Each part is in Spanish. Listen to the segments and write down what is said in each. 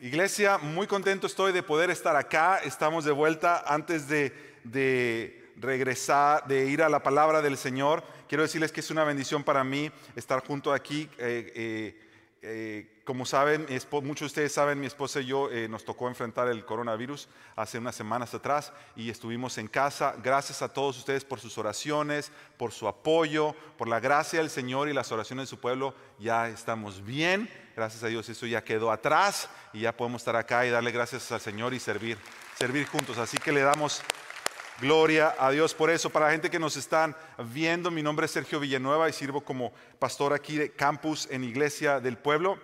Iglesia, muy contento estoy de poder estar acá. Estamos de vuelta antes de, regresar, de ir a la palabra del Señor. Quiero decirles que es una bendición para mí estar junto aquí. Eh, eh, eh, como saben, muchos de ustedes saben, mi esposa y yo nos tocó enfrentar el coronavirus hace unas semanas atrás y estuvimos en casa. Gracias a todos ustedes por sus oraciones, por su apoyo, por la gracia del Señor y las oraciones de su pueblo. Ya estamos bien. Gracias a Dios eso ya quedó atrás y ya podemos estar acá y darle gracias al Señor y servir, servir juntos. Así que le damos Gloria a Dios por eso. Para la gente que nos están viendo, mi nombre es Sergio Villanueva y sirvo como pastor aquí de campus en Iglesia del Pueblo.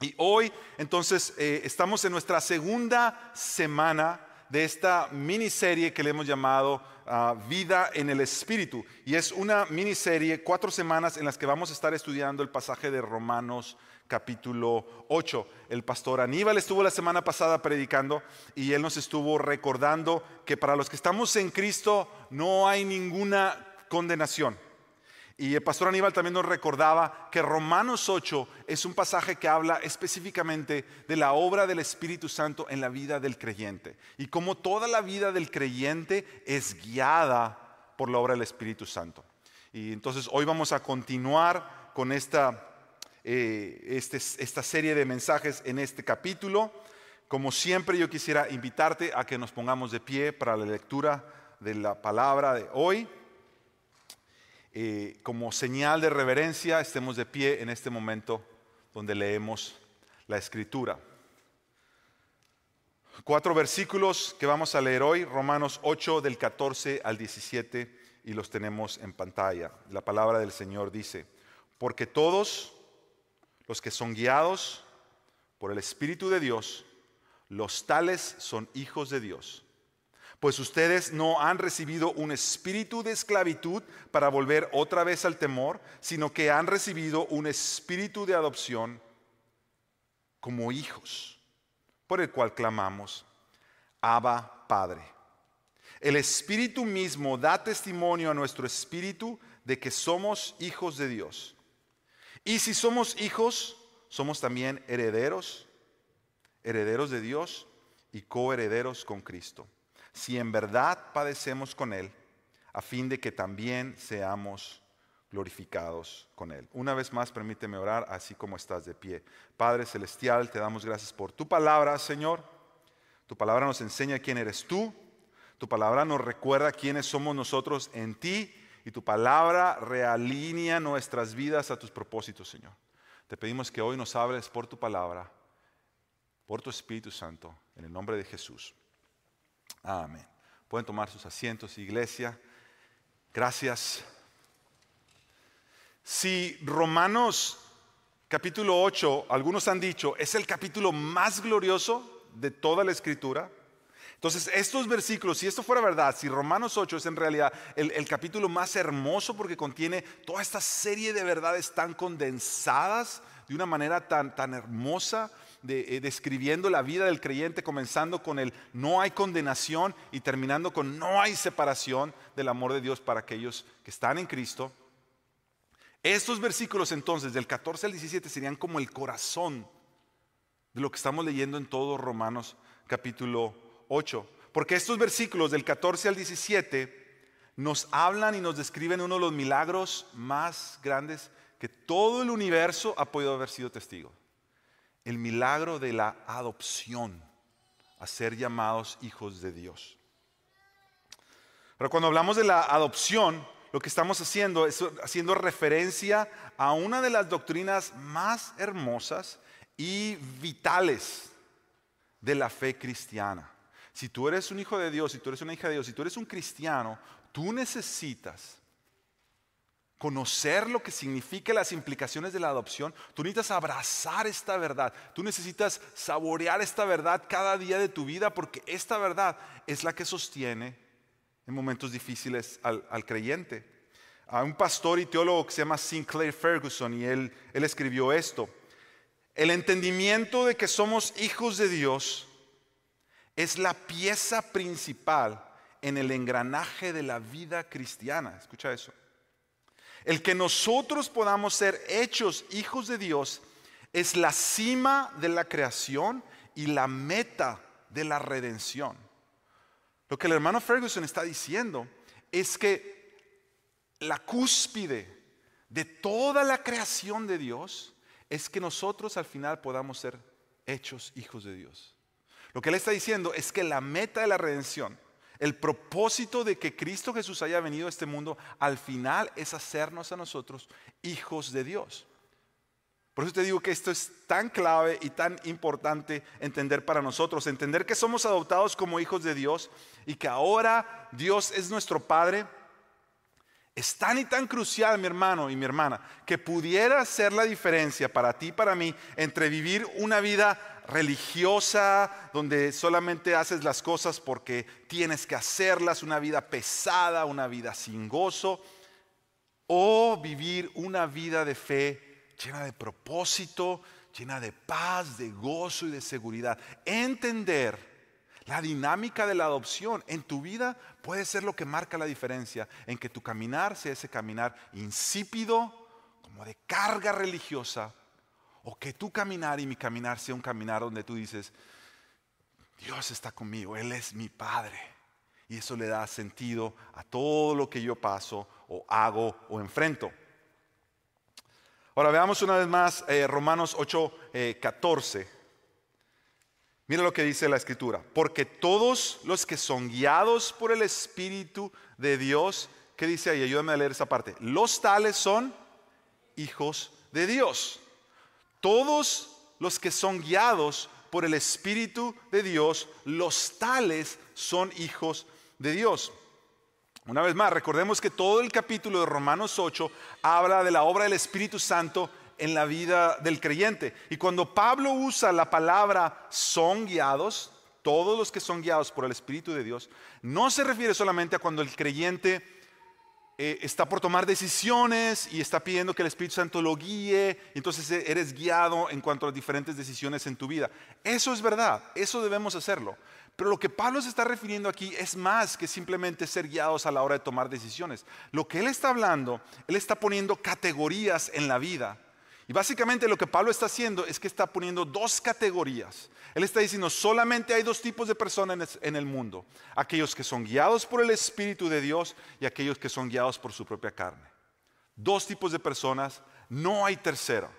Y hoy entonces eh, estamos en nuestra segunda semana de esta miniserie que le hemos llamado ah, Vida en el Espíritu. Y es una miniserie, cuatro semanas en las que vamos a estar estudiando el pasaje de Romanos capítulo 8. El pastor Aníbal estuvo la semana pasada predicando y él nos estuvo recordando que para los que estamos en Cristo no hay ninguna condenación. Y el pastor Aníbal también nos recordaba que Romanos 8 es un pasaje que habla específicamente de la obra del Espíritu Santo en la vida del creyente. Y como toda la vida del creyente es guiada por la obra del Espíritu Santo. Y entonces hoy vamos a continuar con esta eh, este, esta serie de mensajes en este capítulo. Como siempre, yo quisiera invitarte a que nos pongamos de pie para la lectura de la palabra de hoy. Eh, como señal de reverencia, estemos de pie en este momento donde leemos la escritura. Cuatro versículos que vamos a leer hoy, Romanos 8 del 14 al 17, y los tenemos en pantalla. La palabra del Señor dice, porque todos los que son guiados por el Espíritu de Dios, los tales son hijos de Dios. Pues ustedes no han recibido un espíritu de esclavitud para volver otra vez al temor, sino que han recibido un espíritu de adopción como hijos, por el cual clamamos, Abba Padre. El Espíritu mismo da testimonio a nuestro espíritu de que somos hijos de Dios. Y si somos hijos, somos también herederos, herederos de Dios y coherederos con Cristo. Si en verdad padecemos con Él, a fin de que también seamos glorificados con Él. Una vez más, permíteme orar así como estás de pie. Padre Celestial, te damos gracias por tu palabra, Señor. Tu palabra nos enseña quién eres tú. Tu palabra nos recuerda quiénes somos nosotros en ti y tu palabra realinea nuestras vidas a tus propósitos, Señor. Te pedimos que hoy nos hables por tu palabra, por tu Espíritu Santo, en el nombre de Jesús. Amén. Pueden tomar sus asientos, iglesia. Gracias. Si Romanos capítulo 8, algunos han dicho, es el capítulo más glorioso de toda la escritura, entonces, estos versículos, si esto fuera verdad, si Romanos 8 es en realidad el, capítulo más hermoso porque contiene toda esta serie de verdades tan condensadas de una manera tan, tan hermosa, de, eh, describiendo la vida del creyente, comenzando con el no hay condenación y terminando con no hay separación del amor de Dios para aquellos que están en Cristo. Estos versículos entonces, del 14 al 17, serían como el corazón de lo que estamos leyendo en todo Romanos capítulo 8. Porque estos versículos del 14 al 17 nos hablan y nos describen uno de los milagros más grandes que todo el universo ha podido haber sido testigo. El milagro de la adopción, a ser llamados hijos de Dios. Pero cuando hablamos de la adopción, lo que estamos haciendo es haciendo referencia a una de las doctrinas más hermosas y vitales de la fe cristiana. Si tú eres un hijo de Dios, si tú eres una hija de Dios, si tú eres un cristiano, tú necesitas conocer lo que significa las implicaciones de la adopción, tú necesitas abrazar esta verdad, tú necesitas saborear esta verdad cada día de tu vida porque esta verdad es la que sostiene en momentos difíciles al, creyente. Hay un pastor y teólogo que se llama Sinclair Ferguson y él, él escribió esto. El entendimiento de que somos hijos de Dios es la pieza principal en el engranaje de la vida cristiana. Escucha eso. El que nosotros podamos ser hechos hijos de Dios es la cima de la creación y la meta de la redención. Lo que el hermano Ferguson está diciendo es que la cúspide de toda la creación de Dios es que nosotros al final podamos ser hechos hijos de Dios. Lo que él está diciendo es que la meta de la redención, el propósito de que Cristo Jesús haya venido a este mundo, al final es hacernos a nosotros hijos de Dios. Por eso te digo que esto es tan clave y tan importante entender para nosotros, entender que somos adoptados como hijos de Dios y que ahora Dios es nuestro Padre. Es tan y tan crucial, mi hermano y mi hermana, que pudiera ser la diferencia para ti y para mí entre vivir una vida religiosa, donde solamente haces las cosas porque tienes que hacerlas, una vida pesada, una vida sin gozo, o vivir una vida de fe llena de propósito, llena de paz, de gozo y de seguridad. Entender la dinámica de la adopción en tu vida puede ser lo que marca la diferencia en que tu caminar sea ese caminar insípido, como de carga religiosa, o que tu caminar y mi caminar sea un caminar donde tú dices, Dios está conmigo, Él es mi Padre. Y eso le da sentido a todo lo que yo paso o hago o enfrento. Ahora veamos una vez más eh, Romanos 8, 14. Eh, Mira lo que dice la escritura. Porque todos los que son guiados por el Espíritu de Dios, ¿qué dice ahí? Ayúdame a leer esa parte. Los tales son hijos de Dios. Todos los que son guiados por el Espíritu de Dios, los tales son hijos de Dios. Una vez más, recordemos que todo el capítulo de Romanos 8 habla de la obra del Espíritu Santo en la vida del creyente. Y cuando Pablo usa la palabra son guiados, todos los que son guiados por el Espíritu de Dios, no se refiere solamente a cuando el creyente eh, está por tomar decisiones y está pidiendo que el Espíritu Santo lo guíe, y entonces eres guiado en cuanto a diferentes decisiones en tu vida. Eso es verdad, eso debemos hacerlo. Pero lo que Pablo se está refiriendo aquí es más que simplemente ser guiados a la hora de tomar decisiones. Lo que él está hablando, él está poniendo categorías en la vida. Y básicamente lo que Pablo está haciendo es que está poniendo dos categorías. Él está diciendo, solamente hay dos tipos de personas en el mundo. Aquellos que son guiados por el Espíritu de Dios y aquellos que son guiados por su propia carne. Dos tipos de personas, no hay tercero.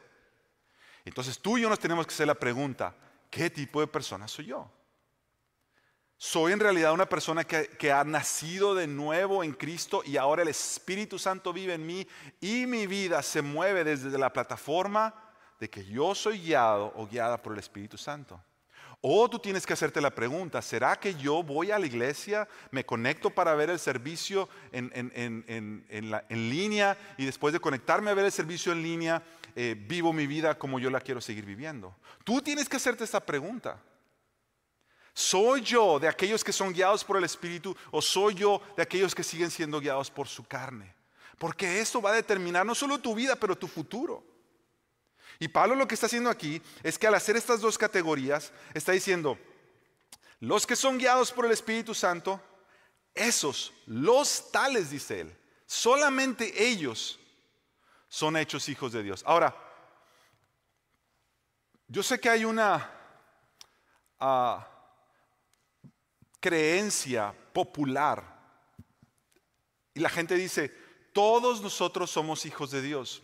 Entonces tú y yo nos tenemos que hacer la pregunta, ¿qué tipo de persona soy yo? Soy en realidad una persona que, ha nacido de nuevo en Cristo y ahora el Espíritu Santo vive en mí y mi vida se mueve desde la plataforma de que yo soy guiado o guiada por el Espíritu Santo. O tú tienes que hacerte la pregunta, ¿será que yo voy a la iglesia, me conecto para ver el servicio en, línea y después de conectarme a ver el servicio en línea, eh, vivo mi vida como yo la quiero seguir viviendo? Tú tienes que hacerte esta pregunta. ¿Soy yo de aquellos que son guiados por el Espíritu o soy yo de aquellos que siguen siendo guiados por su carne? Porque esto va a determinar no solo tu vida, pero tu futuro. Y Pablo lo que está haciendo aquí es que al hacer estas dos categorías, está diciendo, los que son guiados por el Espíritu Santo, esos, los tales, dice él, solamente ellos son hechos hijos de Dios. Ahora, yo sé que hay una... Ah, creencia popular. Y la gente dice, todos nosotros somos hijos de Dios.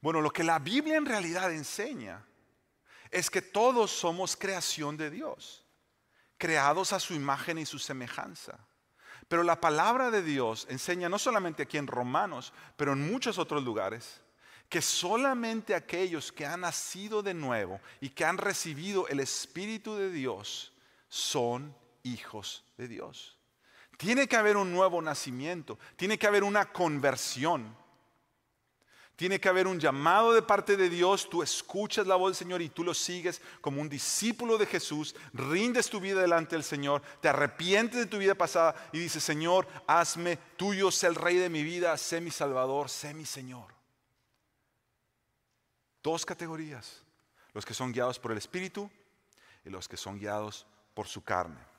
Bueno, lo que la Biblia en realidad enseña es que todos somos creación de Dios, creados a su imagen y su semejanza. Pero la palabra de Dios enseña no solamente aquí en Romanos, pero en muchos otros lugares, que solamente aquellos que han nacido de nuevo y que han recibido el Espíritu de Dios son hijos de Dios. Tiene que haber un nuevo nacimiento, tiene que haber una conversión. Tiene que haber un llamado de parte de Dios, tú escuchas la voz del Señor y tú lo sigues como un discípulo de Jesús, rindes tu vida delante del Señor, te arrepientes de tu vida pasada y dices, Señor, hazme tuyo, sé el rey de mi vida, sé mi Salvador, sé mi Señor. Dos categorías, los que son guiados por el Espíritu y los que son guiados por su carne.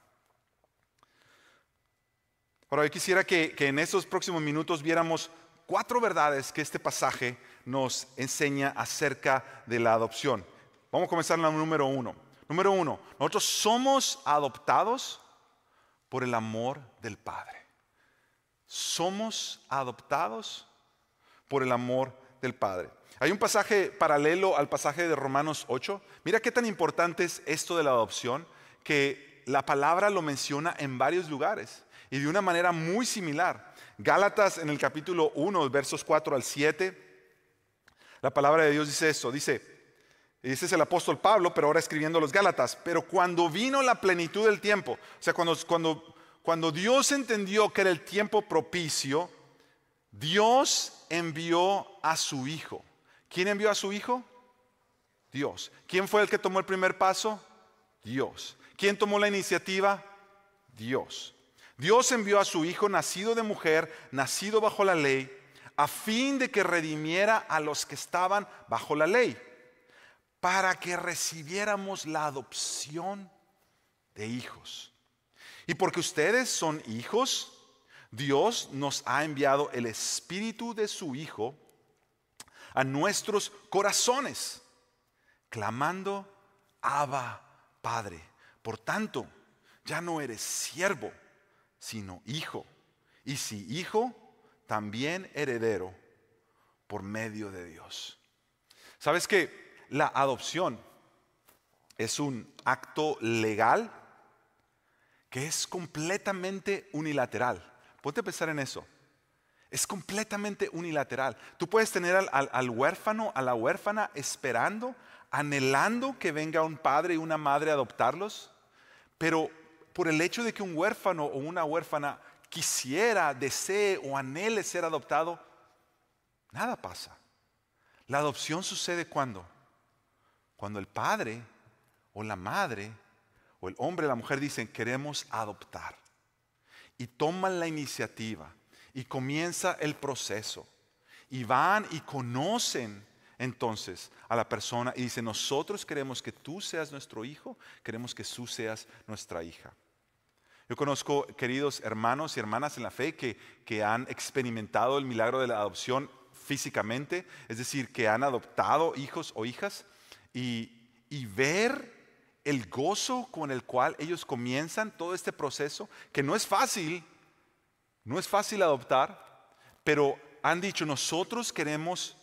Ahora, yo quisiera que, en estos próximos minutos viéramos cuatro verdades que este pasaje nos enseña acerca de la adopción. Vamos a comenzar la número uno. Número uno, nosotros somos adoptados por el amor del Padre. Somos adoptados por el amor del Padre. Hay un pasaje paralelo al pasaje de Romanos 8. Mira qué tan importante es esto de la adopción, que la palabra lo menciona en varios lugares y de una manera muy similar. Gálatas en el capítulo 1, versos 4 al 7, la palabra de Dios dice esto, dice, ese es el apóstol Pablo, pero ahora escribiendo los Gálatas, pero cuando vino la plenitud del tiempo, o sea, cuando Dios entendió que era el tiempo propicio, Dios envió a su Hijo. ¿Quién envió a su Hijo? Dios. ¿Quién fue el que tomó el primer paso? Dios. ¿Quién tomó la iniciativa? Dios. Dios envió a su Hijo nacido de mujer, nacido bajo la ley, a fin de que redimiera a los que estaban bajo la ley, para que recibiéramos la adopción de hijos. Y porque ustedes son hijos, Dios nos ha enviado el Espíritu de su Hijo a nuestros corazones, clamando, Abba, Padre. Por tanto, ya no eres siervo sino hijo. Y si hijo, también heredero por medio de Dios. ¿Sabes que la adopción es un acto legal que es completamente unilateral? Ponte a pensar en eso. Es completamente unilateral. Tú puedes tener al, al, huérfano, a la huérfana esperando, anhelando que venga un padre y una madre a adoptarlos, pero por el hecho de que un huérfano o una huérfana quisiera, desee o anhele ser adoptado, nada pasa. La adopción sucede cuando? Cuando el padre o la madre o el hombre o la mujer dicen queremos adoptar y toman la iniciativa y comienza el proceso y van y conocen entonces a la persona y dicen nosotros queremos que tú seas nuestro hijo, queremos que tú seas nuestra hija. Yo conozco queridos hermanos y hermanas en la fe que, que han experimentado el milagro de la adopción físicamente, es decir, que han adoptado hijos o hijas y, y ver el gozo con el cual ellos comienzan todo este proceso, que no es fácil, no es fácil adoptar, pero han dicho, nosotros queremos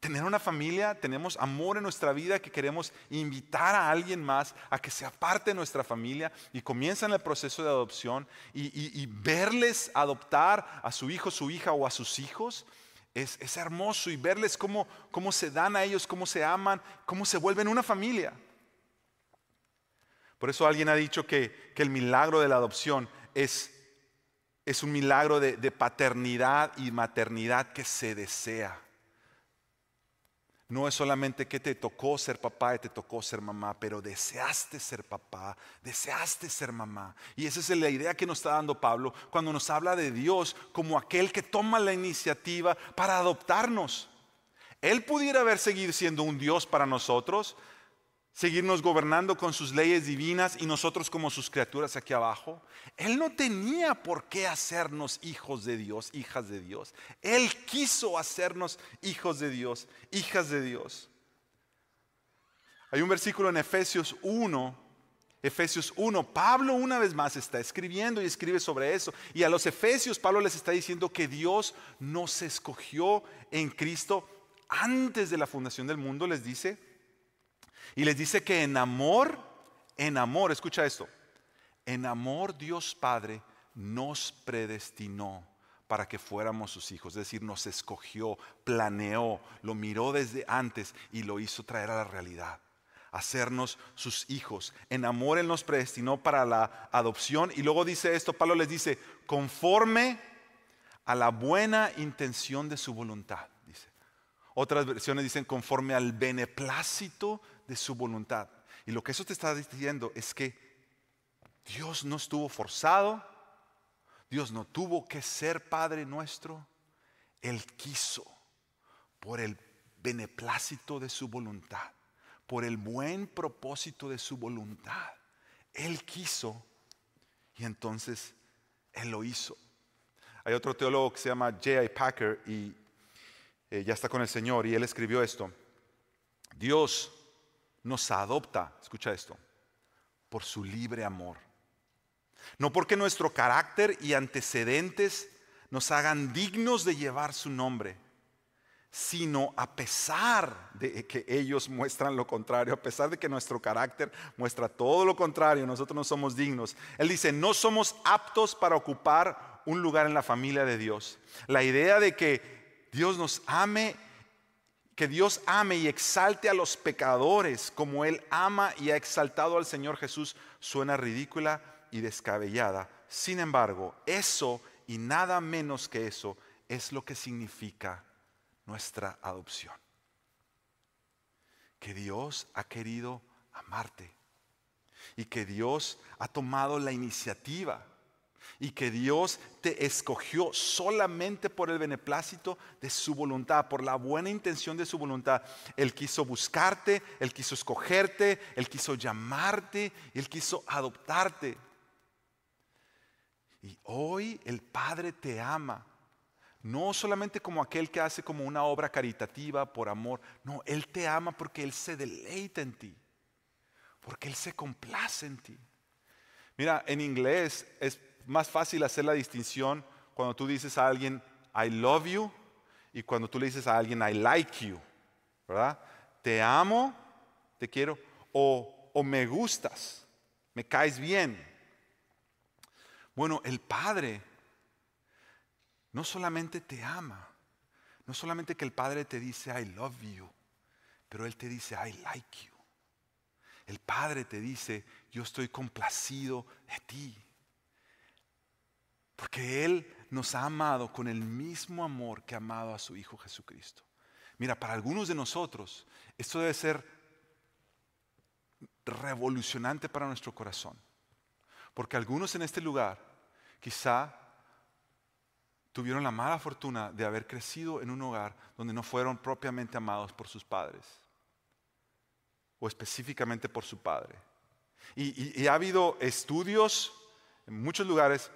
tener una familia, tenemos amor en nuestra vida que queremos invitar a alguien más a que sea parte de nuestra familia y comienzan el proceso de adopción y, verles adoptar a su hijo, su hija o a sus hijos. Es, hermoso y verles cómo, se dan a ellos, cómo se aman, cómo se vuelven una familia. Por eso alguien ha dicho que, el milagro de la adopción es un milagro de paternidad y maternidad que se desea no es solamente que te tocó ser papá y te tocó ser mamá, pero deseaste ser papá, deseaste ser mamá. Y esa es la idea que nos está dando Pablo cuando nos habla de Dios como aquel que toma la iniciativa para adoptarnos. Él pudiera haber seguido siendo un Dios para nosotros, seguirnos gobernando con sus leyes divinas y nosotros como sus criaturas aquí abajo. Él no tenía por qué hacernos hijos de Dios, hijas de Dios. Él quiso hacernos hijos de Dios, hijas de Dios. Hay un versículo en Efesios 1. Efesios 1, Pablo una vez más está escribiendo y escribe sobre eso. Y a los Efesios Pablo les está diciendo que Dios nos escogió en Cristo antes de la fundación del mundo, les dice, y les dice que en amor, en amor, escucha esto, en amor Dios Padre nos predestinó para que fuéramos sus hijos, es decir, nos escogió, planeó, lo miró desde antes y lo hizo traer a la realidad, hacernos sus hijos. En amor Él nos predestinó para la adopción y luego dice esto, Pablo les dice, conforme a la buena intención de su voluntad, dice. Otras versiones dicen conforme al beneplácito de su voluntad. Y lo que eso te está diciendo es que Dios no estuvo forzado, Dios no tuvo que ser Padre nuestro, Él quiso por el beneplácito de su voluntad, por el buen propósito de su voluntad. Él quiso y entonces Él lo hizo. Hay otro teólogo que se llama J.I. Packer y eh, ya está con el Señor y él escribió esto. Dios nos adopta, escucha esto, por su libre amor. No porque nuestro carácter y antecedentes nos hagan dignos de llevar su nombre, sino a pesar de que ellos muestran lo contrario, a pesar de que nuestro carácter muestra todo lo contrario, nosotros no somos dignos. Él dice, no somos aptos para ocupar un lugar en la familia de Dios. La idea de que Dios nos ame, que Dios ame y exalte a los pecadores como Él ama y ha exaltado al Señor Jesús suena ridícula y descabellada. Sin embargo, eso y nada menos que eso es lo que significa nuestra adopción. Que Dios ha querido amarte y que Dios ha tomado la iniciativa y que Dios te escogió solamente por el beneplácito de su voluntad, por la buena intención de su voluntad. Él quiso buscarte, Él quiso escogerte, Él quiso llamarte, Él quiso adoptarte. Y hoy el Padre te ama no solamente como aquel que hace como una obra caritativa por amor. No, Él te ama porque Él se deleita en ti. Porque Él se complace en ti. Mira, en inglés es más fácil hacer la distinción cuando tú dices a alguien, I love you, y cuando tú le dices a alguien, I like you. ¿Verdad? Te amo, te quiero, o, o me gustas, me caes bien. Bueno, el Padre no solamente te ama, no solamente que el Padre te dice, I love you, pero Él te dice, I like you. El Padre te dice, yo estoy complacido de ti. Porque Él nos ha amado con el mismo amor que ha amado a su Hijo Jesucristo. Mira, para algunos de nosotros esto debe ser revolucionante para nuestro corazón. Porque algunos en este lugar quizá tuvieron la mala fortuna de haber crecido en un hogar donde no fueron propiamente amados por sus padres, o específicamente por su padre. Y, ha habido estudios en muchos lugares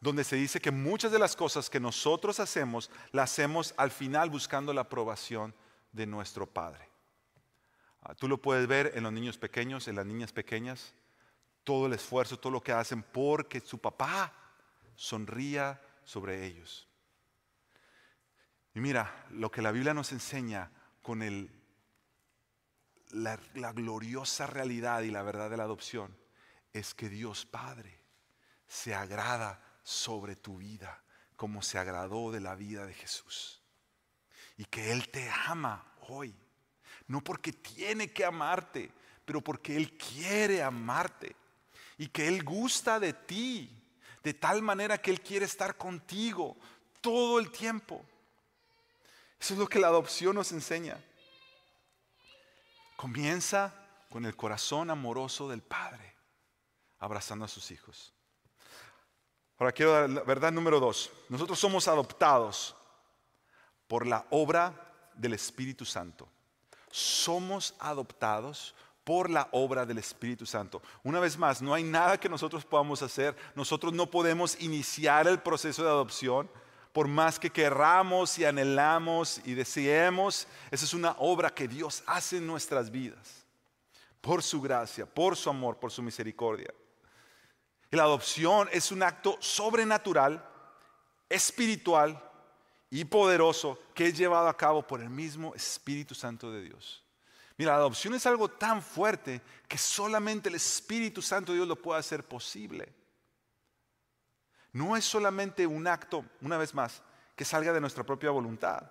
donde se dice que muchas de las cosas que nosotros hacemos, las hacemos al final buscando la aprobación de nuestro Padre. Ah, tú lo puedes ver en los niños pequeños, en las niñas pequeñas, todo el esfuerzo, todo lo que hacen porque su papá sonría sobre ellos. Y mira, lo que la Biblia nos enseña con la, la gloriosa realidad y la verdad de la adopción es que Dios Padre se agrada sobre tu vida como se agradó de la vida de Jesús. Y que Él te ama hoy. No porque tiene que amarte, pero porque Él quiere amarte. Y que Él gusta de ti de tal manera que Él quiere estar contigo todo el tiempo. Eso es lo que la adopción nos enseña. Comienza con el corazón amoroso del Padre, abrazando a sus hijos. Ahora quiero dar la verdad número dos. Nosotros somos adoptados por la obra del Espíritu Santo. Somos adoptados por la obra del Espíritu Santo. Una vez más, no hay nada que nosotros podamos hacer. Nosotros no podemos iniciar el proceso de adopción por más que querramos y anhelamos y deseemos. Esa es una obra que Dios hace en nuestras vidas. Por su gracia, por su amor, por su misericordia. La adopción es un acto sobrenatural, espiritual y poderoso que es llevado a cabo por el mismo Espíritu Santo de Dios. Mira, la adopción es algo tan fuerte que solamente el Espíritu Santo de Dios lo puede hacer posible. No es solamente un acto, una vez más, que salga de nuestra propia voluntad.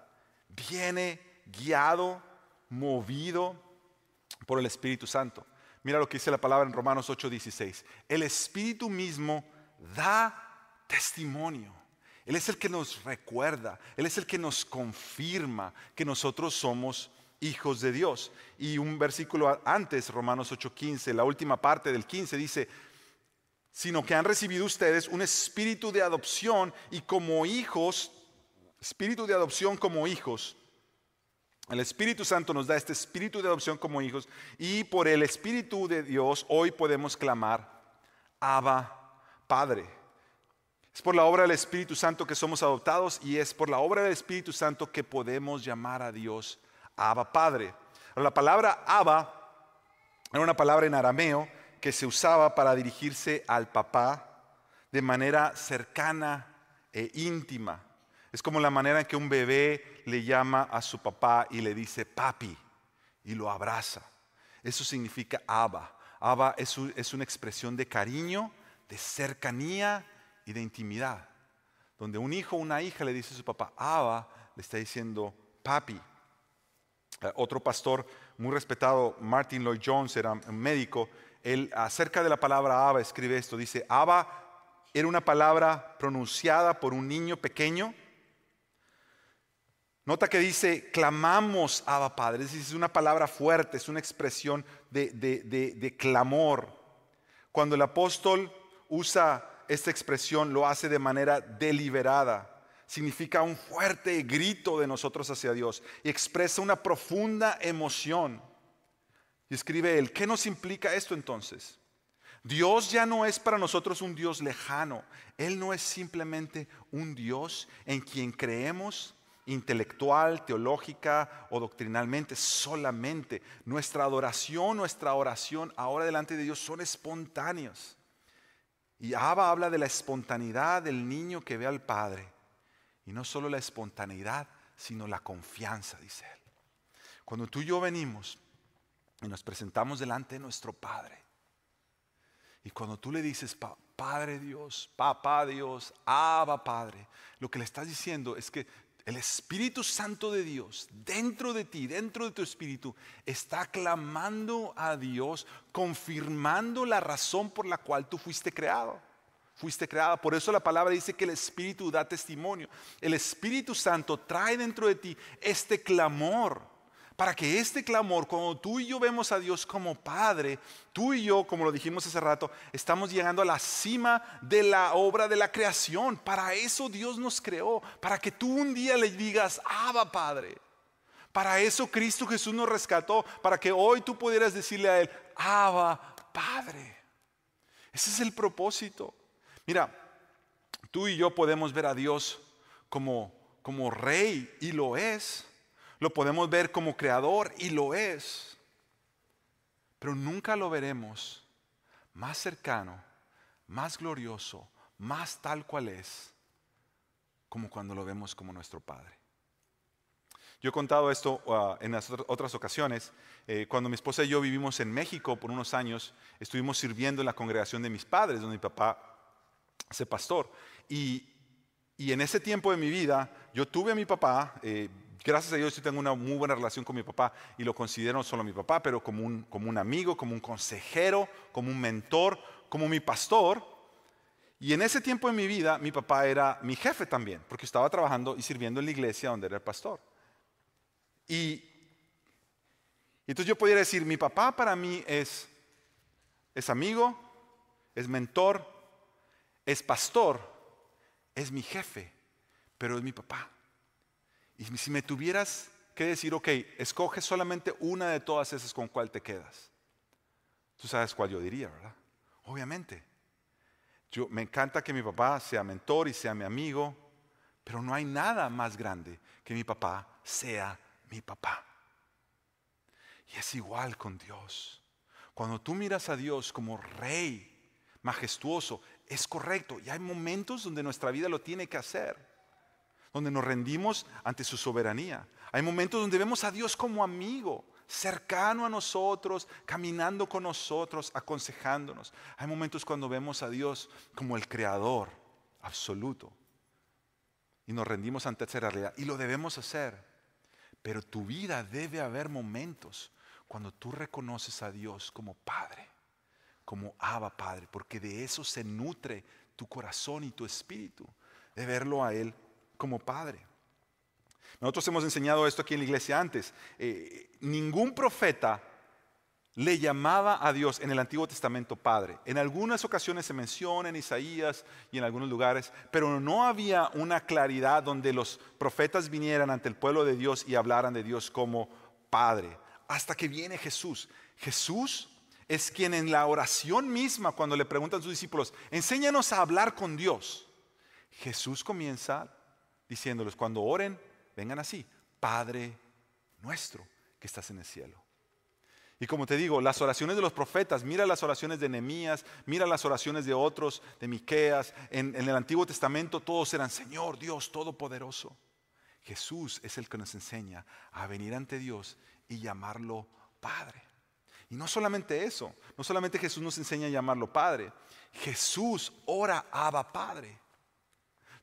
Viene guiado, movido por el Espíritu Santo. Mira lo que dice la palabra en Romanos 8:16. El Espíritu mismo da testimonio. Él es el que nos recuerda, Él es el que nos confirma que nosotros somos hijos de Dios. Y un versículo antes, Romanos 8:15, la última parte del 15 dice, sino que han recibido ustedes un espíritu de adopción y como hijos, espíritu de adopción como hijos. El Espíritu Santo nos da este espíritu de adopción como hijos y por el Espíritu de Dios hoy podemos clamar, Abba, Padre. Es por la obra del Espíritu Santo que somos adoptados y es por la obra del Espíritu Santo que podemos llamar a Dios Abba Padre. La palabra Abba era una palabra en arameo que se usaba para dirigirse al papá de manera cercana e íntima. Es como la manera en que un bebé le llama a su papá y le dice papi y lo abraza. Eso significa Abba. Abba es, es una expresión de cariño, de cercanía y de intimidad. Donde un hijo o una hija le dice a su papá, Abba, le está diciendo papi. Eh, otro pastor muy respetado, Martin Lloyd Jones, era un médico, él acerca de la palabra Abba escribe esto, dice, Abba era una palabra pronunciada por un niño pequeño. Nota que dice, clamamos Abba Padre, es, una palabra fuerte, es una expresión de, de clamor. Cuando el apóstol usa esta expresión, lo hace de manera deliberada significa un fuerte grito de nosotros hacia Dios y expresa una profunda emoción. Y escribe él, ¿qué nos implica esto entonces? Dios ya no es para nosotros un Dios lejano. Él no es simplemente un Dios en quien creemos intelectual, teológica o doctrinalmente solamente. Nuestra adoración, nuestra oración ahora delante de Dios son espontáneos. Y Abba habla de la espontaneidad del niño que ve al Padre. Y no solo la espontaneidad, sino la confianza, dice él. Cuando tú y yo venimos y nos presentamos delante de nuestro Padre, y cuando tú le dices, Padre Dios, Papá Dios, Abba Padre, lo que le estás diciendo es que el Espíritu Santo de Dios dentro de ti, dentro de tu espíritu, está clamando a Dios, confirmando la razón por la cual tú fuiste creado fuiste creada. Por eso la palabra dice que el Espíritu da testimonio. El Espíritu Santo trae dentro de ti este clamor. Para que este clamor, cuando tú y yo vemos a Dios como Padre, tú y yo, como lo dijimos hace rato, estamos llegando a la cima de la obra de la creación. Para eso Dios nos creó. Para que tú un día le digas, Abba Padre. Para eso Cristo Jesús nos rescató. Para que hoy tú pudieras decirle a Él, Abba Padre. Ese es el propósito. Mira, tú y yo podemos ver a Dios como, como rey y lo es. Lo podemos ver como creador y lo es. Pero nunca lo veremos más cercano, más glorioso, más tal cual es, como cuando lo vemos como nuestro Padre. Yo he contado esto uh, en otras ocasiones. Eh, cuando mi esposa y yo vivimos en México por unos años, estuvimos sirviendo en la congregación de mis padres, donde mi papá ese pastor. Y, en ese tiempo de mi vida, yo tuve a mi papá, eh, gracias a Dios yo tengo una muy buena relación con mi papá y lo considero no solo mi papá, pero como un, como un amigo, como un consejero, como un mentor, como mi pastor. Y en ese tiempo de mi vida, mi papá era mi jefe también, porque estaba trabajando y sirviendo en la iglesia donde era el pastor. Y, entonces yo pudiera decir, mi papá para mí es, es amigo, es mentor, es pastor, es mi jefe, pero es mi papá. Y si me tuvieras que decir, ok, escoge solamente una de todas esas con cuál te quedas. Tú sabes cuál yo diría, ¿verdad? Obviamente. Yo, me encanta que mi papá sea mentor y sea mi amigo, pero no hay nada más grande que mi papá sea mi papá. Y es igual con Dios. Cuando tú miras a Dios como rey majestuoso, es correcto. Y hay momentos donde nuestra vida lo tiene que hacer, donde nos rendimos ante su soberanía. Hay momentos donde vemos a Dios como amigo, cercano a nosotros, caminando con nosotros, aconsejándonos. Hay momentos cuando vemos a Dios como el creador absoluto. Y nos rendimos ante esa realidad. Y lo debemos hacer. Pero tu vida debe haber momentos cuando tú reconoces a Dios como Padre como Abba Padre, porque de eso se nutre tu corazón y tu espíritu, de verlo a Él como Padre. Nosotros hemos enseñado esto aquí en la iglesia antes. Eh, ningún profeta le llamaba a Dios en el Antiguo Testamento Padre. En algunas ocasiones se menciona en Isaías y en algunos lugares, pero no había una claridad donde los profetas vinieran ante el pueblo de Dios y hablaran de Dios como Padre. Hasta que viene Jesús. Jesús es quien en la oración misma, cuando le preguntan a sus discípulos, enséñanos a hablar con Dios. Jesús comienza diciéndoles, cuando oren, vengan así, Padre nuestro que estás en el cielo. Y como te digo, las oraciones de los profetas, mira las oraciones de Nehemías, mira las oraciones de otros, de Miqueas, en, el Antiguo Testamento todos eran Señor Dios Todopoderoso. Jesús es el que nos enseña a venir ante Dios y llamarlo Padre. Y no solamente eso, no solamente Jesús nos enseña a llamarlo Padre, Jesús ora Abba Padre.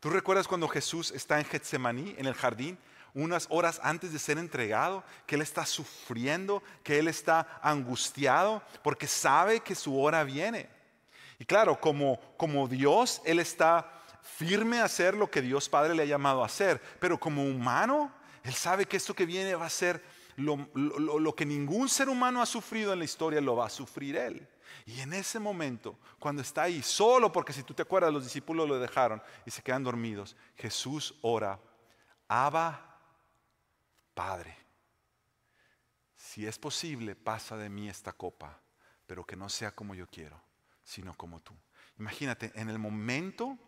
¿Tú recuerdas cuando Jesús está en Getsemaní, en el jardín, unas horas antes de ser entregado, que Él está sufriendo, que Él está angustiado, porque sabe que su hora viene? Y claro, como, como Dios, Él está firme a hacer lo que Dios Padre le ha llamado a hacer, pero como humano, Él sabe que esto que viene va a ser lo, lo, que ningún ser humano ha sufrido en la historia, lo va a sufrir Él. Y en ese momento, cuando está ahí, solo porque si tú te acuerdas, los discípulos lo dejaron y se quedan dormidos, Jesús ora, Abba, Padre, si es posible, pasa de mí esta copa, pero que no sea como yo quiero, sino como tú. Imagínate, en el momento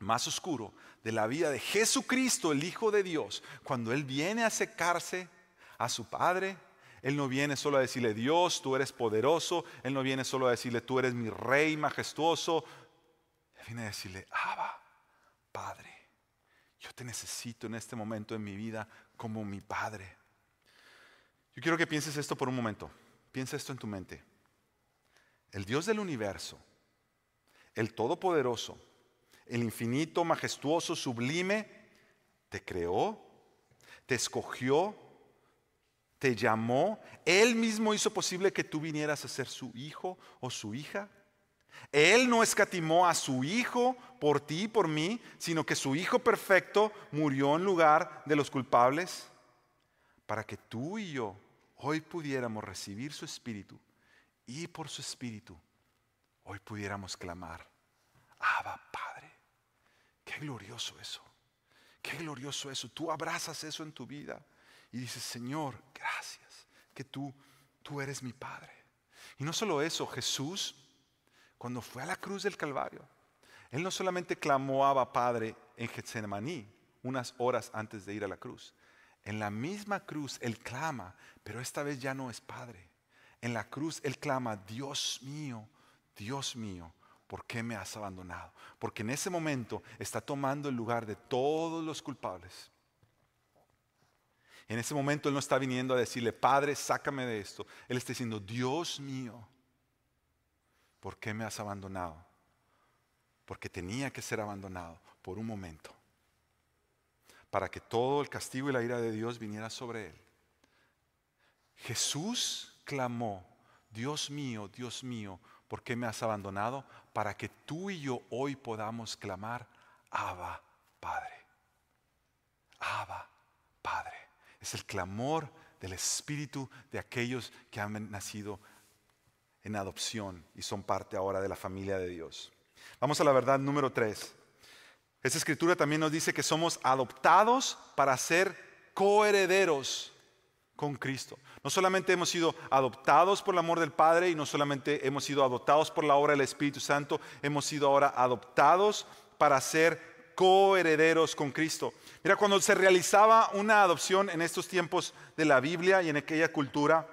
más oscuro de la vida de Jesucristo, el Hijo de Dios, cuando Él viene a secarse a su Padre, Él no viene solo a decirle, Dios, tú eres poderoso, Él no viene solo a decirle, tú eres mi Rey majestuoso, Él viene a decirle, Abba, Padre, yo te necesito en este momento en mi vida como mi Padre. Yo quiero que pienses esto por un momento, piensa esto en tu mente. El Dios del universo, el Todopoderoso, el infinito, majestuoso, sublime, te creó, te escogió, te llamó, Él mismo hizo posible que tú vinieras a ser su hijo o su hija. Él no escatimó a su hijo por ti y por mí, sino que su hijo perfecto murió en lugar de los culpables para que tú y yo hoy pudiéramos recibir su espíritu y por su espíritu hoy pudiéramos clamar, Abba Padre. Qué glorioso eso. Qué glorioso eso. Tú abrazas eso en tu vida y dices, Señor, gracias que tú, tú eres mi Padre. Y no solo eso, Jesús, cuando fue a la cruz del Calvario, Él no solamente clamó Padre en Getsemaní, unas horas antes de ir a la cruz. En la misma cruz Él clama, pero esta vez ya no es Padre. En la cruz Él clama, Dios mío, Dios mío, ¿por qué me has abandonado? Porque en ese momento está tomando el lugar de todos los culpables. En ese momento Él no está viniendo a decirle, Padre, sácame de esto. Él está diciendo, Dios mío, ¿por qué me has abandonado? Porque tenía que ser abandonado por un momento, para que todo el castigo y la ira de Dios viniera sobre Él. Jesús clamó, Dios mío, Dios mío, ¿por qué me has abandonado? Para que tú y yo hoy podamos clamar, Abba, Padre. Abba. Es el clamor del espíritu de aquellos que han nacido en adopción y son parte ahora de la familia de Dios. Vamos a la verdad número tres. Esta escritura también nos dice que somos adoptados para ser coherederos con Cristo. No solamente hemos sido adoptados por el amor del Padre y no solamente hemos sido adoptados por la obra del Espíritu Santo, hemos sido ahora adoptados para ser coherederos con Cristo. Mira, cuando se realizaba una adopción en estos tiempos de la Biblia y en aquella cultura,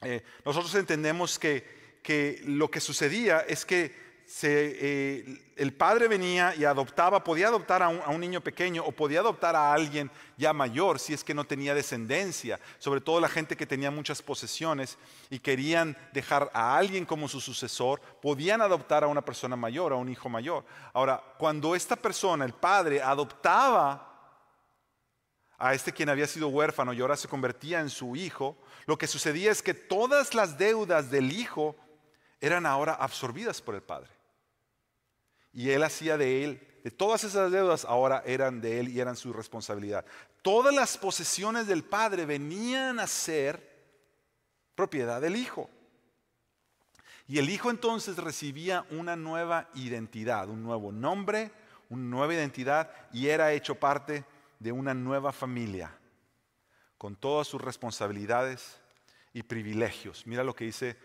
eh, nosotros entendemos que, que lo que sucedía es que eh, el padre venía y adoptaba, podía adoptar a un, niño pequeño o podía adoptar a alguien ya mayor si es que no tenía descendencia, sobre todo la gente que tenía muchas posesiones y querían dejar a alguien como su sucesor, podían adoptar a una persona mayor, a un hijo mayor. Ahora, cuando esta persona, el padre, adoptaba a este quien había sido huérfano y ahora se convertía en su hijo, lo que sucedía es que todas las deudas del hijo eran ahora absorbidas por el padre. Y él hacía de él, de todas esas deudas ahora eran de él y eran su responsabilidad. Todas las posesiones del padre venían a ser propiedad del hijo. Y el hijo entonces recibía una nueva identidad, un nuevo nombre, una nueva identidad y era hecho parte de una nueva familia con todas sus responsabilidades y privilegios. Mira lo que dice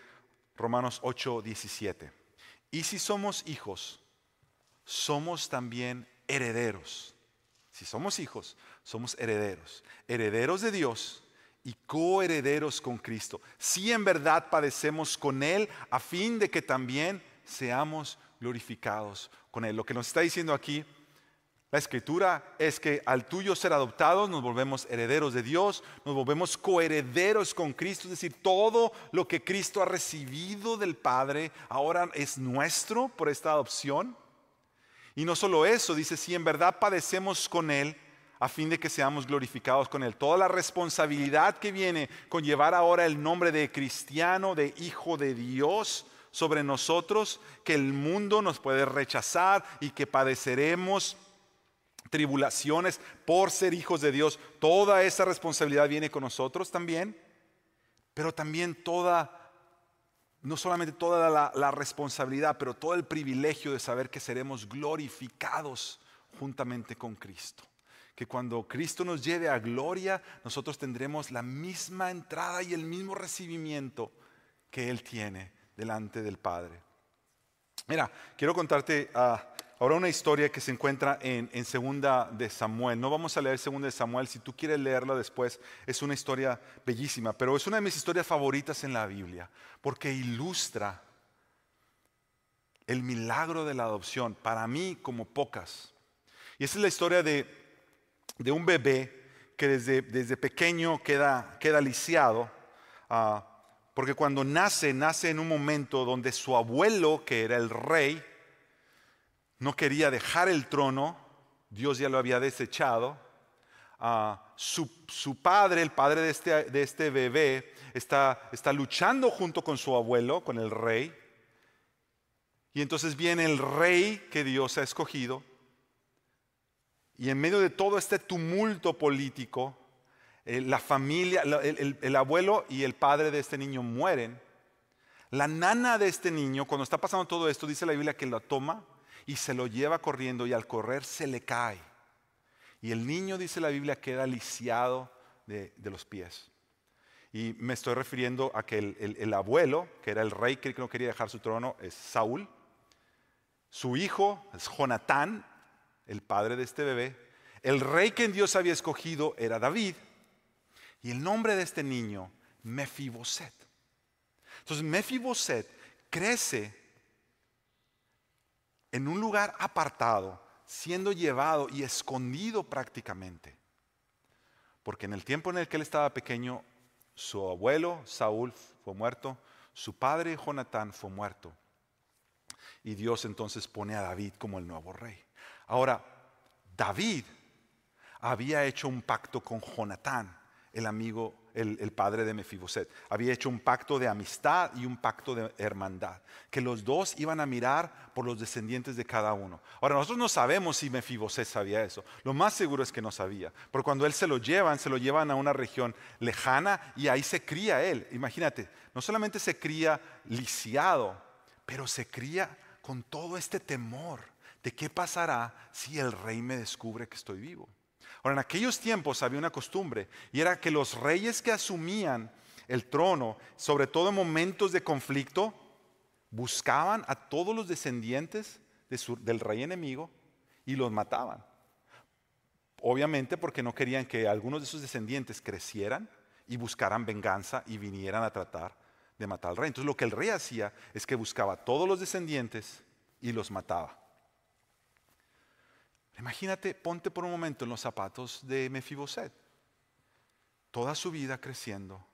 Romanos 8, 17. Y si somos hijos, somos también herederos. Si somos hijos, somos herederos, herederos de Dios y coherederos con Cristo. Si en verdad padecemos con Él, a fin de que también seamos glorificados con Él. Lo que nos está diciendo aquí la escritura es que al tuyo ser adoptados nos volvemos herederos de Dios, nos volvemos coherederos con Cristo, es decir, todo lo que Cristo ha recibido del Padre ahora es nuestro por esta adopción. Y no solo eso, dice, si en verdad padecemos con Él, a fin de que seamos glorificados con Él. Toda la responsabilidad que viene con llevar ahora el nombre de cristiano, de hijo de Dios sobre nosotros, que el mundo nos puede rechazar y que padeceremos tribulaciones por ser hijos de Dios, toda esa responsabilidad viene con nosotros también, pero también toda, no solamente toda la, responsabilidad, pero todo el privilegio de saber que seremos glorificados juntamente con Cristo. Que cuando Cristo nos lleve a gloria, nosotros tendremos la misma entrada y el mismo recibimiento que Él tiene delante del Padre. Mira, quiero contarte a Ahora una historia que se encuentra en, Segunda de Samuel. No vamos a leer Segunda de Samuel, si tú quieres leerla después, es una historia bellísima, pero es una de mis historias favoritas en la Biblia, porque ilustra el milagro de la adopción, para mí como pocas. Y esa es la historia de, un bebé que desde, desde pequeño queda, queda lisiado, ah, porque cuando nace, nace en un momento donde su abuelo, que era el rey, no quería dejar el trono, Dios ya lo había desechado. Ah, su, padre, el padre de este, este bebé, está, luchando junto con su abuelo, con el rey. Y entonces viene el rey que Dios ha escogido. Y en medio de todo este tumulto político, eh, la familia, el, abuelo y el padre de este niño mueren. La nana de este niño, cuando está pasando todo esto, dice la Biblia que lo toma y se lo lleva corriendo y al correr se le cae. Y el niño, dice la Biblia, queda lisiado de, los pies. Y me estoy refiriendo a que el, abuelo, que era el rey que no quería dejar su trono, es Saúl. Su hijo es Jonatán, el padre de este bebé. El rey que en Dios había escogido era David. Y el nombre de este niño, Mefiboset. Entonces Mefiboset crece en un lugar apartado, siendo llevado y escondido prácticamente. Porque en el tiempo en el que él estaba pequeño, su abuelo Saúl fue muerto, su padre Jonatán fue muerto. Y Dios entonces pone a David como el nuevo rey. Ahora, David había hecho un pacto con Jonatán, el amigo el, padre de Mefiboset. Había hecho un pacto de amistad y un pacto de hermandad, que los dos iban a mirar por los descendientes de cada uno. Ahora, nosotros no sabemos si Mefiboset sabía eso. Lo más seguro es que no sabía, porque cuando él se lo llevan, se lo llevan a una región lejana y ahí se cría él. Imagínate, no solamente se cría lisiado, pero se cría con todo este temor de qué pasará si el rey me descubre que estoy vivo. Ahora, en aquellos tiempos había una costumbre y era que los reyes que asumían el trono, sobre todo en momentos de conflicto, buscaban a todos los descendientes del rey enemigo y los mataban. Obviamente porque no querían que algunos de sus descendientes crecieran y buscaran venganza y vinieran a tratar de matar al rey. Entonces lo que el rey hacía es que buscaba a todos los descendientes y los mataba. Imagínate, ponte por un momento en los zapatos de Mefiboset. Toda su vida creciendo,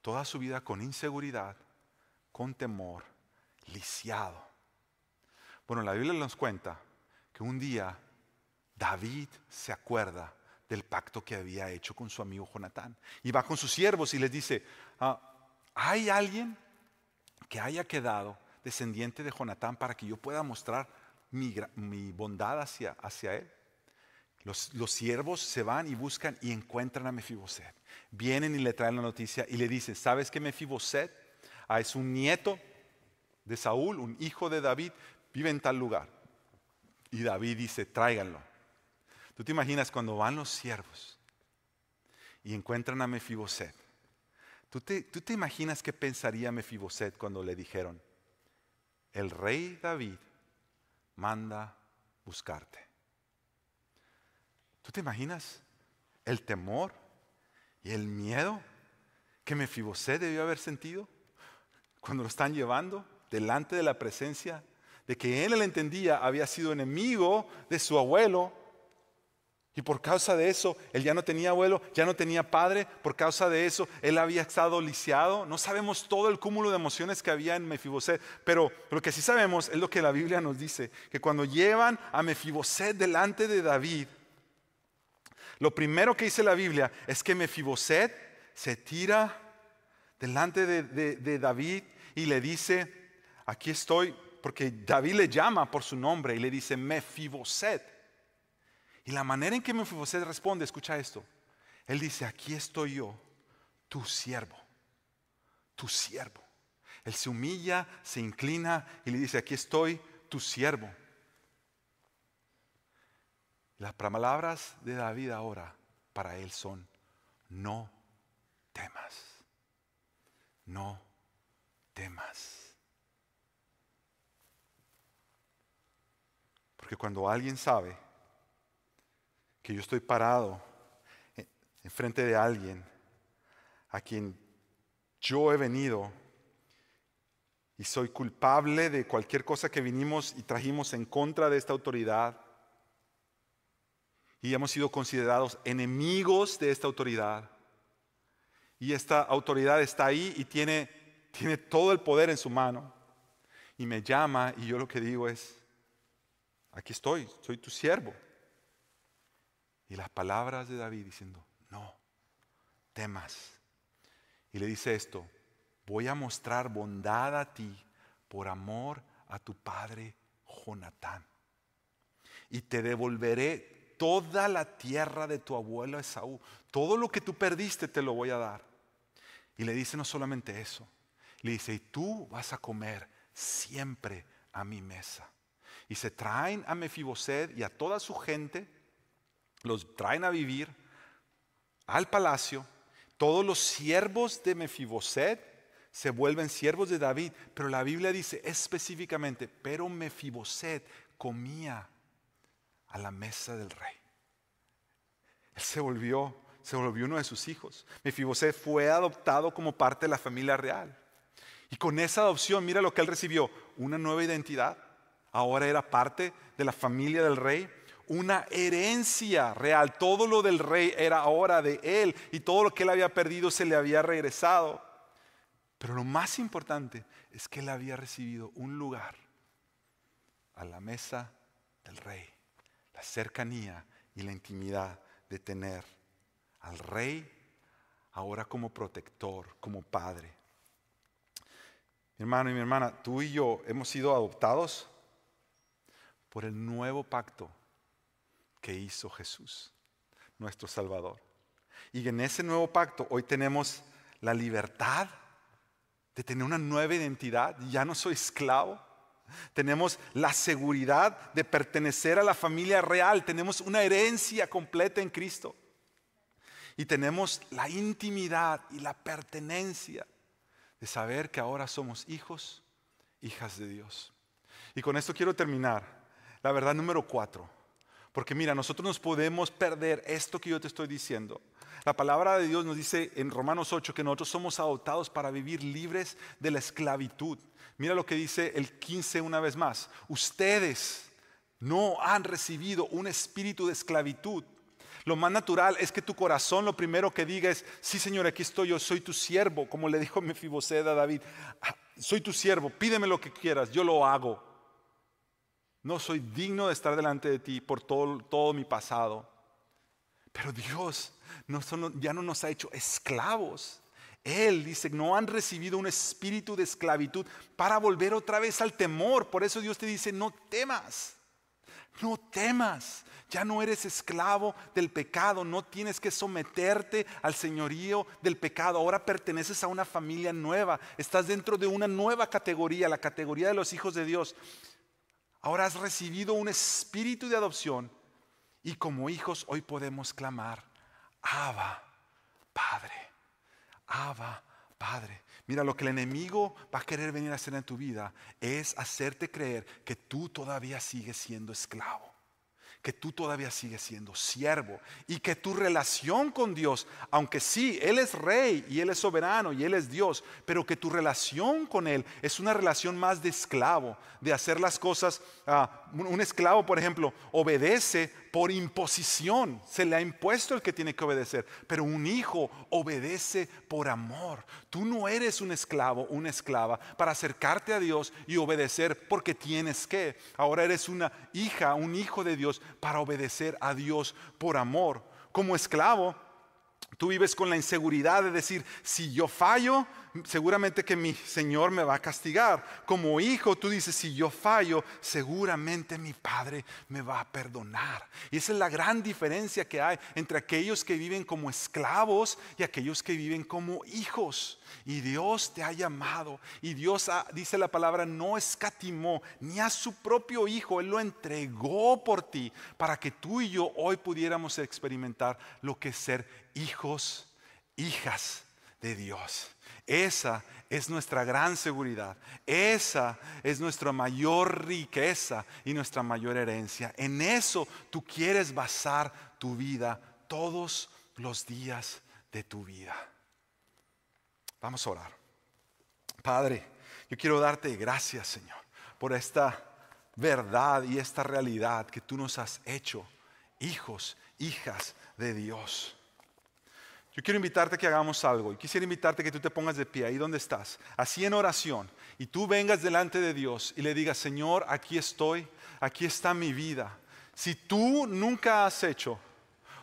toda su vida con inseguridad, con temor, lisiado. Bueno, la Biblia nos cuenta que un día David se acuerda del pacto que había hecho con su amigo Jonatán. Y va con sus siervos y les dice, ah, ¿hay alguien que haya quedado descendiente de Jonatán para que yo pueda mostrar mi, bondad hacia, él. Los, los, siervos se van y buscan y encuentran a Mefiboset. Vienen y le traen la noticia y le dicen, ¿sabes que Mefiboset ah, es un nieto de Saúl, un hijo de David, vive en tal lugar? Y David dice, tráiganlo. ¿Tú te imaginas cuando van los siervos y encuentran a Mefiboset? ¿Tú te, ¿Tú te imaginas qué pensaría Mefiboset cuando le dijeron, el rey David manda buscarte. ¿Tú te imaginas el temor y el miedo que Mefiboset debió haber sentido cuando lo están llevando delante de la presencia de que él, él entendía, había sido enemigo de su abuelo y por causa de eso, él ya no tenía abuelo, ya no tenía padre. Por causa de eso, él había estado lisiado. No sabemos todo el cúmulo de emociones que había en Mefiboset. Pero lo que sí sabemos es lo que la Biblia nos dice. Que cuando llevan a Mefiboset delante de David, lo primero que dice la Biblia es que Mefiboset se tira delante de, David y le dice, aquí estoy, porque David le llama por su nombre y le dice Mefiboset. Y la manera en que Mefiboset responde, escucha esto. Él dice, aquí estoy yo, tu siervo, tu siervo. Él se humilla, se inclina y le dice, aquí estoy, tu siervo. Las palabras de David ahora para él son, no temas, no temas. Porque cuando alguien sabe que yo estoy parado enfrente de alguien a quien yo he venido y soy culpable de cualquier cosa que vinimos y trajimos en contra de esta autoridad y hemos sido considerados enemigos de esta autoridad. Y esta autoridad está ahí y tiene, tiene todo el poder en su mano. Y me llama y yo lo que digo es, aquí estoy, soy tu siervo. Y las palabras de David diciendo, no, temas. Y le dice esto, voy a mostrar bondad a ti por amor a tu padre Jonatán. Y te devolveré toda la tierra de tu abuelo Esaú. Todo lo que tú perdiste te lo voy a dar. Y le dice no solamente eso, le dice, y tú vas a comer siempre a mi mesa. Y se traen a Mefiboset y a toda su gente los traen a vivir al palacio. Todos los siervos de Mefiboset se vuelven siervos de David, pero la Biblia dice específicamente, pero Mefiboset comía a la mesa del rey. Él se volvió, se volvió uno de sus hijos. Mefiboset fue adoptado como parte de la familia real. Y con esa adopción, mira lo que él recibió, una nueva identidad. Ahora era parte de la familia del rey una herencia real. Todo lo del rey era ahora de él y todo lo que él había perdido se le había regresado. Pero lo más importante es que él había recibido un lugar a la mesa del rey, la cercanía y la intimidad de tener al rey ahora como protector, como padre. Mi hermano y mi hermana, tú y yo hemos sido adoptados por el nuevo pacto que hizo Jesús, nuestro Salvador. Y en ese nuevo pacto hoy tenemos la libertad de tener una nueva identidad. Ya no soy esclavo. Tenemos la seguridad de pertenecer a la familia real. Tenemos una herencia completa en Cristo. Y tenemos la intimidad y la pertenencia de saber que ahora somos hijos, hijas de Dios. Y con esto quiero terminar. La verdad número cuatro. Porque mira, nosotros nos podemos perder esto que yo te estoy diciendo. La palabra de Dios nos dice en Romanos 8 que nosotros somos adoptados para vivir libres de la esclavitud. Mira lo que dice el 15 una vez más. Ustedes no han recibido un espíritu de esclavitud. Lo más natural es que tu corazón lo primero que diga es, sí Señor, aquí estoy yo, soy tu siervo, como le dijo Mefibosed a David, ah, soy tu siervo, pídeme lo que quieras, yo lo hago. No soy digno de estar delante de ti por todo, todo mi pasado. Pero Dios ya no nos ha hecho esclavos. Él dice, no han recibido un espíritu de esclavitud para volver otra vez al temor. Por eso Dios te dice, no temas, no temas. Ya no eres esclavo del pecado, no tienes que someterte al señorío del pecado. Ahora perteneces a una familia nueva, estás dentro de una nueva categoría, la categoría de los hijos de Dios. Ahora has recibido un espíritu de adopción y como hijos hoy podemos clamar, Abba, Padre, Abba, Padre. Mira, lo que el enemigo va a querer venir a hacer en tu vida es hacerte creer que tú todavía sigues siendo esclavo, que tú todavía sigues siendo siervo y que tu relación con Dios, aunque sí, Él es rey y Él es soberano y Él es Dios, pero que tu relación con Él es una relación más de esclavo, de hacer las cosas. Ah, un esclavo, por ejemplo, obedece por imposición, se le ha impuesto el que tiene que obedecer, pero un hijo obedece por amor. Tú no eres un esclavo, una esclava, para acercarte a Dios y obedecer porque tienes que. Ahora eres una hija, un hijo de Dios para obedecer a Dios por amor. Como esclavo, tú vives con la inseguridad de decir, si yo fallo, seguramente que mi Señor me va a castigar. Como hijo, tú dices, si yo fallo, seguramente mi Padre me va a perdonar. Y esa es la gran diferencia que hay entre aquellos que viven como esclavos y aquellos que viven como hijos. Y Dios te ha llamado. Y Dios, dice la palabra, no escatimó ni a su propio Hijo. Él lo entregó por ti para que tú y yo hoy pudiéramos experimentar lo que es ser hijos, hijas de Dios. Esa es nuestra gran seguridad. Esa es nuestra mayor riqueza y nuestra mayor herencia. En eso tú quieres basar tu vida todos los días de tu vida. Vamos a orar. Padre, yo quiero darte gracias, Señor, por esta verdad y esta realidad que tú nos has hecho, hijos, hijas de Dios. Yo quiero invitarte a que hagamos algo y quisiera invitarte a que tú te pongas de pie ahí donde estás, así en oración, y tú vengas delante de Dios y le digas, Señor, aquí estoy, aquí está mi vida. Si tú nunca has hecho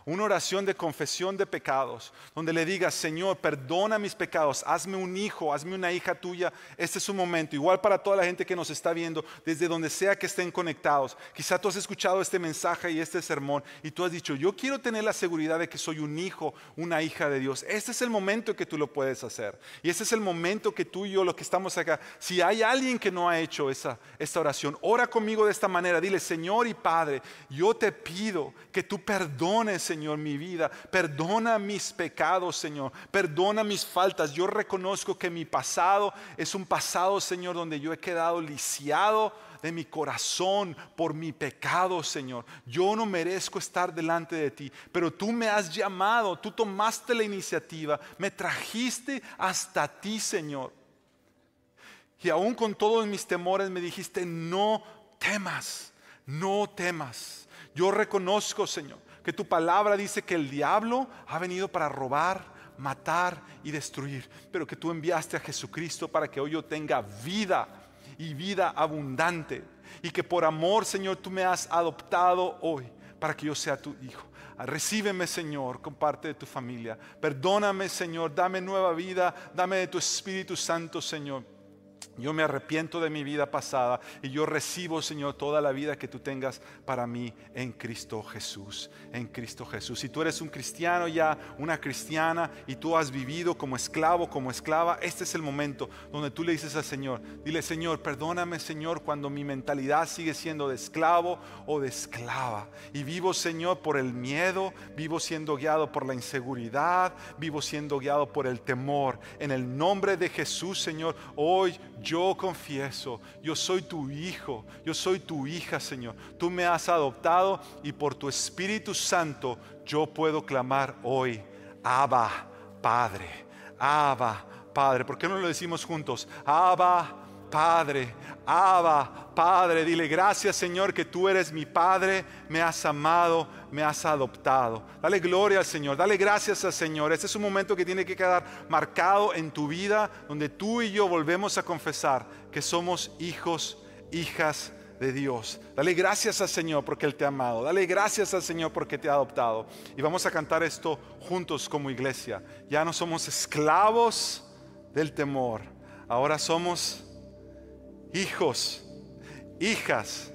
una oración de confesión de pecados, donde le digas, Señor, perdona mis pecados, hazme un hijo, hazme una hija tuya. Este es un momento, igual para toda la gente que nos está viendo, desde donde sea que estén conectados. Quizá tú has escuchado este mensaje y este sermón y tú has dicho, yo quiero tener la seguridad de que soy un hijo, una hija de Dios. Este es el momento que tú lo puedes hacer. Y este es el momento que tú y yo, lo que estamos acá, si hay alguien que no ha hecho esa, esta oración, ora conmigo de esta manera. Dile, Señor y Padre, yo te pido que tú perdones, Señor Señor, mi vida. Perdona mis pecados, Señor. Perdona mis faltas. Yo reconozco que mi pasado es un pasado, Señor, donde yo he quedado lisiado de mi corazón por mi pecado, Señor. Yo no merezco estar delante de ti, pero tú me has llamado, tú tomaste la iniciativa, me trajiste hasta ti, Señor. Y aún con todos mis temores me dijiste, no temas, no temas. Yo reconozco, Señor, que tu palabra dice que el diablo ha venido para robar, matar y destruir, pero que tú enviaste a Jesucristo para que hoy yo tenga vida y vida abundante. Y que por amor, Señor, tú me has adoptado hoy para que yo sea tu hijo. Recíbeme, Señor, con parte de tu familia. Perdóname, Señor, dame nueva vida, dame de tu Espíritu Santo, Señor. Yo me arrepiento de mi vida pasada y yo recibo, Señor, toda la vida que tú tengas para mí en Cristo Jesús. En Cristo Jesús. Si tú eres un cristiano ya, una cristiana, y tú has vivido como esclavo, como esclava, este es el momento donde tú le dices al Señor, dile, Señor, perdóname, Señor, cuando mi mentalidad sigue siendo de esclavo o de esclava. Y vivo, Señor, por el miedo, vivo siendo guiado por la inseguridad, vivo siendo guiado por el temor. En el nombre de Jesús, Señor, hoy yo confieso, yo soy tu hijo, yo soy tu hija, Señor. Tú me has adoptado y por tu Espíritu Santo yo puedo clamar hoy, Abba, Padre, Abba, Padre. ¿Por qué no lo decimos juntos? Abba, Padre, Abba, Padre, dile gracias Señor que tú eres mi Padre, me has amado, me has adoptado. Dale gloria al Señor, dale gracias al Señor. Este es un momento que tiene que quedar marcado en tu vida, donde tú y yo volvemos a confesar que somos hijos, hijas de Dios. Dale gracias al Señor porque Él te ha amado. Dale gracias al Señor porque te ha adoptado. Y vamos a cantar esto juntos como iglesia. Ya no somos esclavos del temor. Ahora somos hijos, hijas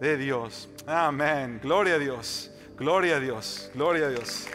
de Dios. Amén. Gloria a Dios. Gloria a Dios. Gloria a Dios.